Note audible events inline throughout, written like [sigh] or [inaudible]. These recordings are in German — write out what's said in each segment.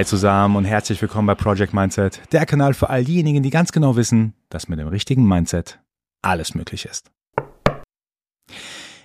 Hi zusammen und herzlich willkommen bei Project Mindset, der Kanal für all diejenigen, die ganz genau wissen, dass mit dem richtigen Mindset alles möglich ist.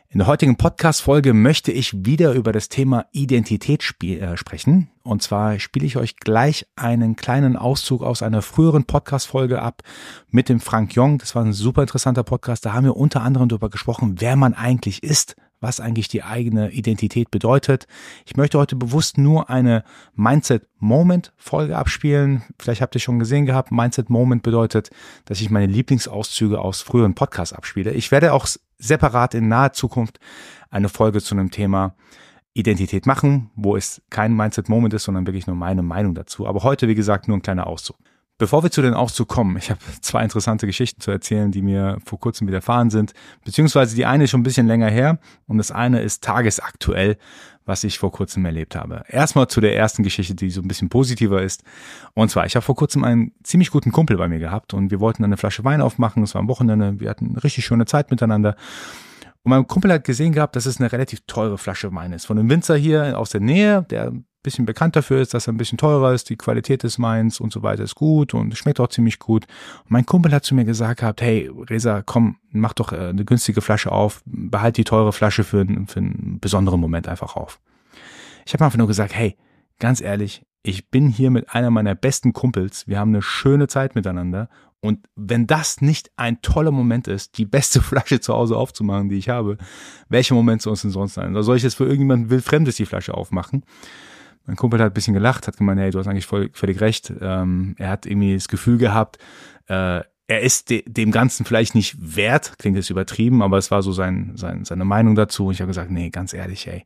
In der heutigen Podcast-Folge möchte ich wieder über das Thema Identität äh, sprechen. Und zwar spiele ich euch gleich einen kleinen Auszug aus einer früheren Podcast-Folge ab mit dem Frank Jong. Das war ein super interessanter Podcast. Da haben wir unter anderem darüber gesprochen, wer man eigentlich ist, was eigentlich die eigene Identität bedeutet. Ich möchte heute bewusst nur eine Mindset Moment Folge abspielen. Vielleicht habt ihr schon gesehen gehabt, Mindset Moment bedeutet, dass ich meine Lieblingsauszüge aus früheren Podcasts abspiele. Ich werde auch separat in naher Zukunft eine Folge zu einem Thema Identität machen, wo es kein Mindset Moment ist, sondern wirklich nur meine Meinung dazu. Aber heute, wie gesagt, nur ein kleiner Auszug. Bevor wir zu den Auszug kommen, ich habe zwei interessante Geschichten zu erzählen, die mir vor kurzem widerfahren sind, beziehungsweise die eine ist schon ein bisschen länger her und das eine ist tagesaktuell, was ich vor kurzem erlebt habe. Erstmal zu der ersten Geschichte, die so ein bisschen positiver ist. Und zwar, ich habe vor kurzem einen ziemlich guten Kumpel bei mir gehabt und wir wollten eine Flasche Wein aufmachen. Es war am Wochenende, wir hatten eine richtig schöne Zeit miteinander. Und mein Kumpel hat gesehen gehabt, dass es eine relativ teure Flasche Wein ist. Von einem Winzer hier aus der Nähe, der bisschen bekannt dafür ist, dass er ein bisschen teurer ist, die Qualität des Weins und so weiter ist gut und schmeckt auch ziemlich gut. Und mein Kumpel hat zu mir gesagt gehabt, hey Reza, komm, mach doch äh, eine günstige Flasche auf, behalt die teure Flasche für, für einen besonderen Moment einfach auf. Ich habe einfach nur gesagt, hey, ganz ehrlich, ich bin hier mit einer meiner besten Kumpels, wir haben eine schöne Zeit miteinander und wenn das nicht ein toller Moment ist, die beste [laughs] Flasche zu Hause aufzumachen, die ich habe, welcher Moment soll es denn sonst sein? Soll ich jetzt für irgendjemanden wildfremdes die Flasche aufmachen? Mein Kumpel hat ein bisschen gelacht, hat gemeint, hey, du hast eigentlich voll, völlig recht. Ähm, er hat irgendwie das Gefühl gehabt, äh, er ist de dem Ganzen vielleicht nicht wert, klingt jetzt übertrieben, aber es war so sein, sein, seine Meinung dazu. Und ich habe gesagt, nee, ganz ehrlich, ey.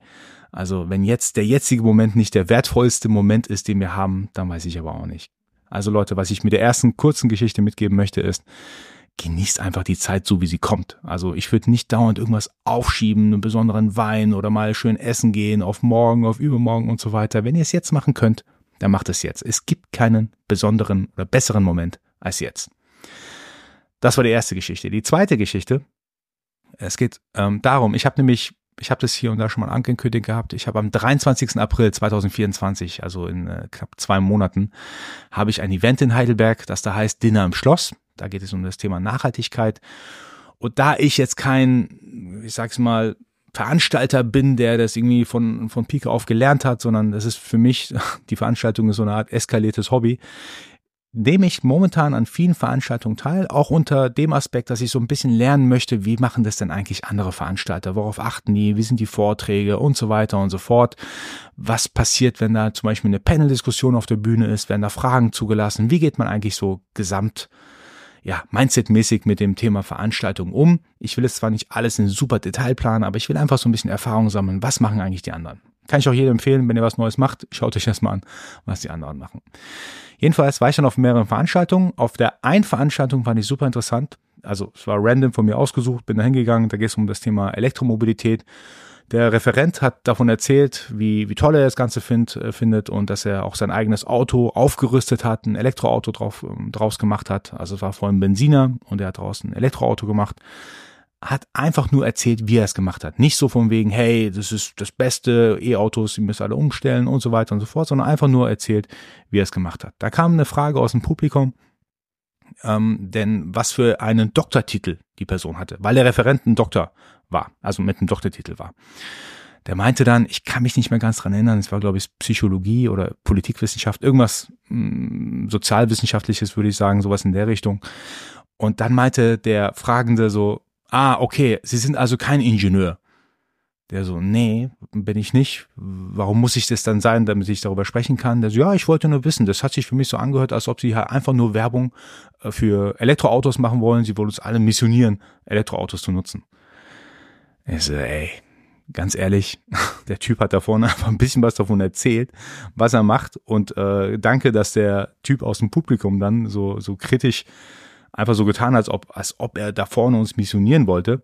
Also wenn jetzt der jetzige Moment nicht der wertvollste Moment ist, den wir haben, dann weiß ich aber auch nicht. Also Leute, was ich mit der ersten kurzen Geschichte mitgeben möchte, ist, genießt einfach die Zeit so, wie sie kommt. Also ich würde nicht dauernd irgendwas aufschieben, einen besonderen Wein oder mal schön essen gehen, auf morgen, auf übermorgen und so weiter. Wenn ihr es jetzt machen könnt, dann macht es jetzt. Es gibt keinen besonderen oder besseren Moment als jetzt. Das war die erste Geschichte. Die zweite Geschichte, es geht ähm, darum, ich habe nämlich, ich habe das hier und da schon mal angekündigt gehabt, ich habe am 23. April 2024, also in äh, knapp zwei Monaten, habe ich ein Event in Heidelberg, das da heißt Dinner im Schloss. Da geht es um das Thema Nachhaltigkeit. Und da ich jetzt kein, ich sag's mal, Veranstalter bin, der das irgendwie von, von Pike auf gelernt hat, sondern das ist für mich, [laughs] die Veranstaltung ist so eine Art eskaliertes Hobby, nehme ich momentan an vielen Veranstaltungen teil, auch unter dem Aspekt, dass ich so ein bisschen lernen möchte, wie machen das denn eigentlich andere Veranstalter, worauf achten die, wie sind die Vorträge und so weiter und so fort. Was passiert, wenn da zum Beispiel eine Panel-Diskussion auf der Bühne ist, werden da Fragen zugelassen, wie geht man eigentlich so gesamt ja, Mindset-mäßig mit dem Thema Veranstaltung um. Ich will es zwar nicht alles in super Detail planen, aber ich will einfach so ein bisschen Erfahrung sammeln. Was machen eigentlich die anderen? Kann ich auch jedem empfehlen, wenn ihr was Neues macht, schaut euch das mal an, was die anderen machen. Jedenfalls war ich dann auf mehreren Veranstaltungen. Auf der einen Veranstaltung fand ich super interessant. Also es war random von mir ausgesucht, bin da hingegangen, da geht es um das Thema Elektromobilität. Der Referent hat davon erzählt, wie, wie toll er das Ganze find, äh, findet und dass er auch sein eigenes Auto aufgerüstet hat, ein Elektroauto drauf, ähm, draus gemacht hat. Also es war vorhin ein Benziner und er hat daraus ein Elektroauto gemacht. Hat einfach nur erzählt, wie er es gemacht hat. Nicht so von wegen, hey, das ist das Beste, E-Autos, die müssen alle umstellen und so weiter und so fort, sondern einfach nur erzählt, wie er es gemacht hat. Da kam eine Frage aus dem Publikum, ähm, denn was für einen Doktortitel die Person hatte, weil der Referent ein Doktor war, also mit einem Doktortitel war. Der meinte dann, ich kann mich nicht mehr ganz dran erinnern, es war glaube ich Psychologie oder Politikwissenschaft, irgendwas mh, mm, sozialwissenschaftliches würde ich sagen, sowas in der Richtung. Und dann meinte der Fragende so, ah, okay, Sie sind also kein Ingenieur. Der so, nee, bin ich nicht. Warum muss ich das dann sein, damit ich darüber sprechen kann? Der so, ja, ich wollte nur wissen. Das hat sich für mich so angehört, als ob sie halt einfach nur Werbung äh, für Elektroautos machen wollen. Sie wollen uns alle missionieren, Elektroautos zu nutzen. Ich so, ey, ganz ehrlich, [laughs] der Typ hat da vorne [laughs] einfach ein bisschen was davon erzählt, was er macht. Und äh, danke, dass der Typ aus dem Publikum dann so, so kritisch einfach so getan als ob, als ob er da vorne uns missionieren wollte.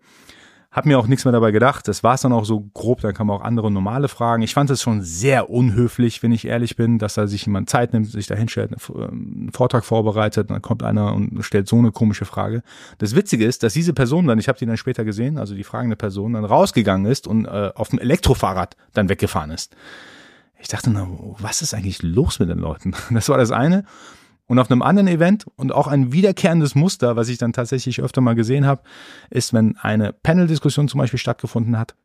Hab mir auch nichts mehr dabei gedacht. Das war es dann auch so grob. Dann kann man auch andere normale Fragen. Ich fand es schon sehr unhöflich, wenn ich ehrlich bin, dass da sich jemand Zeit nimmt, sich da hinstellt, einen Vortrag vorbereitet, dann kommt einer und stellt so eine komische Frage. Das Witzige ist, dass diese Person dann, ich habe die dann später gesehen, also die fragende Person, dann rausgegangen ist und äh, auf dem Elektrofahrrad dann weggefahren ist. Ich dachte, na, was ist eigentlich los mit den Leuten? [laughs] Das war das eine. Und auf einem anderen Event und auch ein wiederkehrendes Muster, was ich dann tatsächlich öfter mal gesehen habe, ist, wenn eine Panel-Diskussion zum Beispiel stattgefunden hat,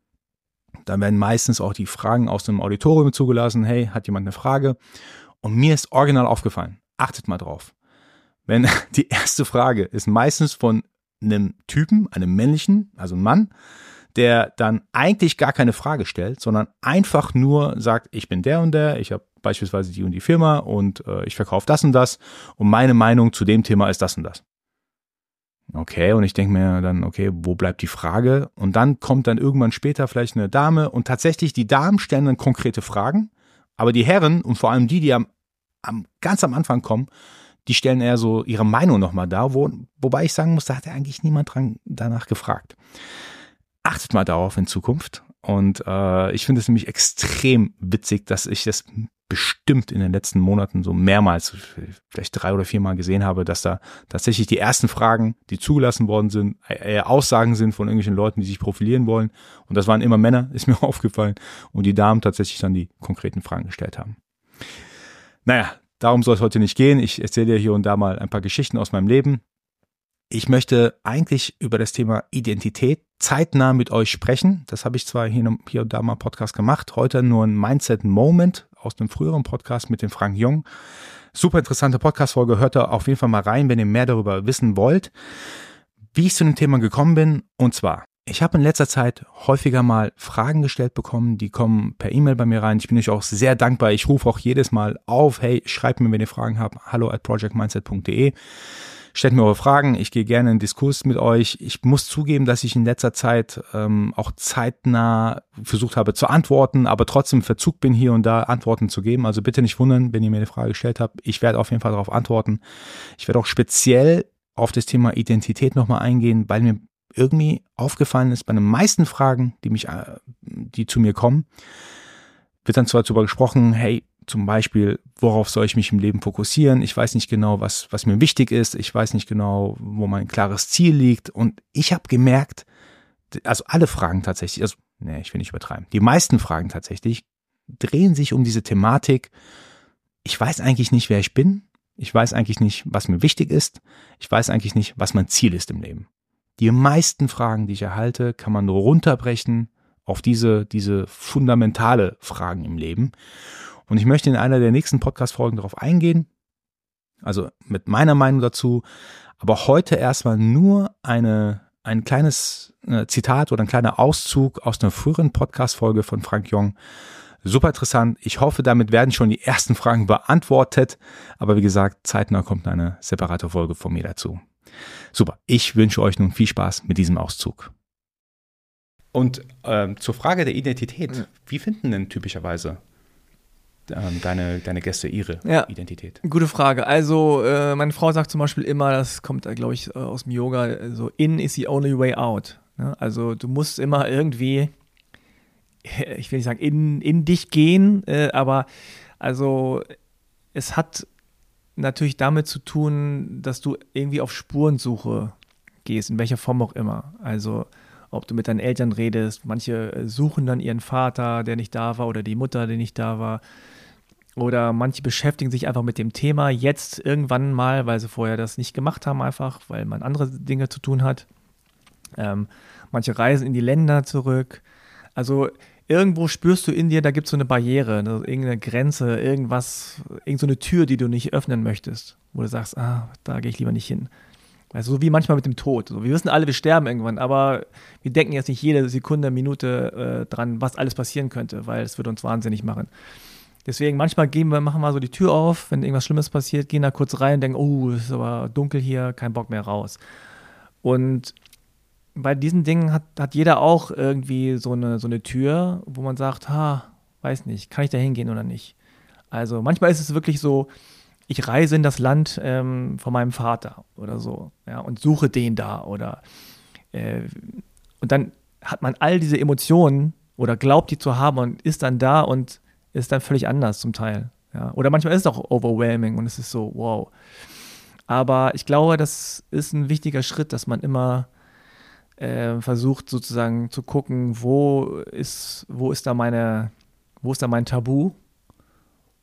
dann werden meistens auch die Fragen aus dem Auditorium zugelassen. Hey, hat jemand eine Frage? Und mir ist original aufgefallen. Achtet mal drauf. Wenn [laughs] die erste Frage ist meistens von einem Typen, einem männlichen, also ein Mann, der dann eigentlich gar keine Frage stellt, sondern einfach nur sagt, ich bin der und der, ich habe beispielsweise die und die Firma und äh, ich verkaufe das und das und meine Meinung zu dem Thema ist das und das. Okay, und ich denke mir dann, okay, wo bleibt die Frage? Und dann kommt dann irgendwann später vielleicht eine Dame und tatsächlich die Damen stellen dann konkrete Fragen, aber die Herren und vor allem die, die am, am ganz am Anfang kommen, die stellen eher so ihre Meinung nochmal da, wo, wobei ich sagen muss, da hat ja eigentlich niemand dran, danach gefragt. Achtet mal darauf in Zukunft. Und äh, ich finde es nämlich extrem witzig, dass ich das bestimmt in den letzten Monaten so mehrmals, vielleicht drei oder viermal gesehen habe, dass da tatsächlich die ersten Fragen, die zugelassen worden sind, eher Aussagen sind von irgendwelchen Leuten, die sich profilieren wollen. Und das waren immer Männer, [laughs] ist mir aufgefallen. Und die Damen tatsächlich dann die konkreten Fragen gestellt haben. Naja, darum soll es heute nicht gehen. Ich erzähle dir hier und da mal ein paar Geschichten aus meinem Leben. Ich möchte eigentlich über das Thema Identität zeitnah mit euch sprechen. Das habe ich zwar hier, und da mal Podcast gemacht, heute nur ein Mindset Moment aus dem früheren Podcast mit dem Frank Jung. Super interessante Podcast-Folge, hört da auf jeden Fall mal rein, wenn ihr mehr darüber wissen wollt. Wie ich zu dem Thema gekommen bin, und zwar, ich habe in letzter Zeit häufiger mal Fragen gestellt bekommen, die kommen per E-Mail bei mir rein. Ich bin euch auch sehr dankbar. Ich rufe auch jedes Mal auf, hey, schreibt mir, wenn ihr Fragen habt, hallo at projectmindset.de. Stellt mir eure Fragen, ich gehe gerne in Diskurs mit euch. Ich muss zugeben, dass ich in letzter Zeit ähm, auch zeitnah versucht habe zu antworten, aber trotzdem Verzug bin hier und da Antworten zu geben. Also bitte nicht wundern, wenn ihr mir eine Frage gestellt habt. Ich werde auf jeden Fall darauf antworten. Ich werde auch speziell auf das Thema Identität nochmal eingehen, weil mir irgendwie aufgefallen ist, bei den meisten Fragen, die mich, äh, die zu mir kommen, wird dann zwar darüber gesprochen, hey, zum Beispiel, worauf soll ich mich im Leben fokussieren? Ich weiß nicht genau, was, was mir wichtig ist. Ich weiß nicht genau, wo mein klares Ziel liegt. Und ich habe gemerkt, also alle Fragen tatsächlich, also, nee, ich will nicht übertreiben. Die meisten Fragen tatsächlich drehen sich um diese Thematik. Ich weiß eigentlich nicht, wer ich bin. Ich weiß eigentlich nicht, was mir wichtig ist. Ich weiß eigentlich nicht, was mein Ziel ist im Leben. Die meisten Fragen, die ich erhalte, kann man runterbrechen auf diese, diese fundamentale Fragen im Leben. Und ich möchte in einer der nächsten Podcast-Folgen darauf eingehen, also mit meiner Meinung dazu, aber heute erstmal nur eine, ein kleines äh, Zitat oder ein kleiner Auszug aus einer früheren Podcast-Folge von Frank Jong. Super interessant. Ich hoffe, damit werden schon die ersten Fragen beantwortet. Aber wie gesagt, zeitnah kommt eine separate Folge von mir dazu. Super. Ich wünsche euch nun viel Spaß mit diesem Auszug. Und ähm, zur Frage der Identität. Wie finden denn typischerweise deine, deine Gäste ihre ja, Identität? Gute Frage. Also, äh, meine Frau sagt zum Beispiel immer, das kommt, äh, glaube ich, äh, aus dem Yoga, so in is the only way out. Ne? Also, du musst immer irgendwie, [laughs] ich will nicht sagen, in, in dich gehen, äh, aber also, es hat natürlich damit zu tun, dass du irgendwie auf Spurensuche gehst, in welcher Form auch immer. Also, ob du mit deinen Eltern redest. Manche suchen dann ihren Vater, der nicht da war, oder die Mutter, die nicht da war. Oder manche beschäftigen sich einfach mit dem Thema jetzt irgendwann mal, weil sie vorher das nicht gemacht haben, einfach, weil man andere Dinge zu tun hat. Ähm, manche reisen in die Länder zurück. Also irgendwo spürst du in dir, da gibt es so eine Barriere, also irgendeine Grenze, irgendwas, irgendeine Tür, die du nicht öffnen möchtest, wo du sagst, ah, da gehe ich lieber nicht hin. Also so wie manchmal mit dem Tod. So, wir wissen alle, wir sterben irgendwann, aber wir denken jetzt nicht jede Sekunde, Minute äh, dran, was alles passieren könnte, weil es würde uns wahnsinnig machen. Deswegen manchmal gehen wir, machen wir so die Tür auf, wenn irgendwas Schlimmes passiert, gehen da kurz rein und denken, oh, es ist aber dunkel hier, kein Bock mehr raus. Und bei diesen Dingen hat, hat jeder auch irgendwie so eine, so eine Tür, wo man sagt, ha, weiß nicht, kann ich da hingehen oder nicht? Also manchmal ist es wirklich so, ich reise in das Land ähm, von meinem Vater oder so, ja, und suche den da oder äh, und dann hat man all diese Emotionen oder glaubt die zu haben und ist dann da und ist dann völlig anders zum Teil. Ja. Oder manchmal ist es auch overwhelming und es ist so, wow. Aber ich glaube, das ist ein wichtiger Schritt, dass man immer äh, versucht, sozusagen zu gucken, wo ist, wo ist da meine, wo ist da mein Tabu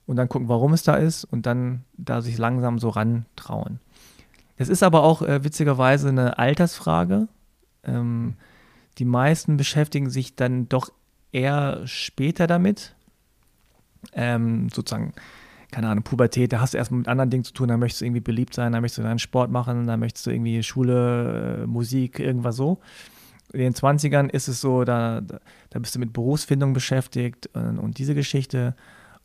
und dann gucken, warum es da ist und dann da sich langsam so rantrauen. Das ist aber auch äh, witzigerweise eine Altersfrage. Ähm, die meisten beschäftigen sich dann doch eher später damit. Ähm, sozusagen, keine Ahnung, Pubertät, da hast du erstmal mit anderen Dingen zu tun, da möchtest du irgendwie beliebt sein, da möchtest du deinen Sport machen, da möchtest du irgendwie Schule, äh, Musik, irgendwas so. In den 20ern ist es so, da, da bist du mit Berufsfindung beschäftigt und, und diese Geschichte.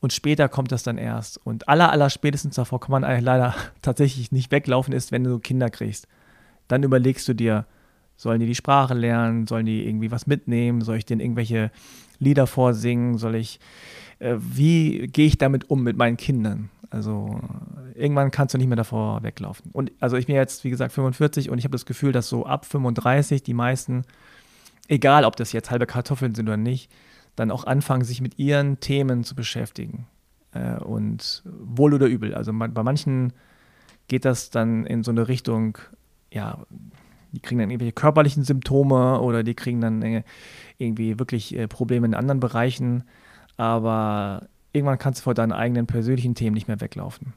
Und später kommt das dann erst. Und aller, aller spätestens davor kann man eigentlich leider [laughs] tatsächlich nicht weglaufen, ist, wenn du Kinder kriegst. Dann überlegst du dir, Sollen die die Sprache lernen? Sollen die irgendwie was mitnehmen? Soll ich denen irgendwelche Lieder vorsingen? Soll ich, äh, wie gehe ich damit um mit meinen Kindern? Also irgendwann kannst du nicht mehr davor weglaufen. Und also ich bin jetzt, wie gesagt, 45 und ich habe das Gefühl, dass so ab 35 die meisten, egal ob das jetzt halbe Kartoffeln sind oder nicht, dann auch anfangen, sich mit ihren Themen zu beschäftigen. Äh, und wohl oder übel. Also bei manchen geht das dann in so eine Richtung, ja, die kriegen dann irgendwelche körperlichen Symptome oder die kriegen dann äh, irgendwie wirklich äh, Probleme in anderen Bereichen. Aber irgendwann kannst du vor deinen eigenen persönlichen Themen nicht mehr weglaufen.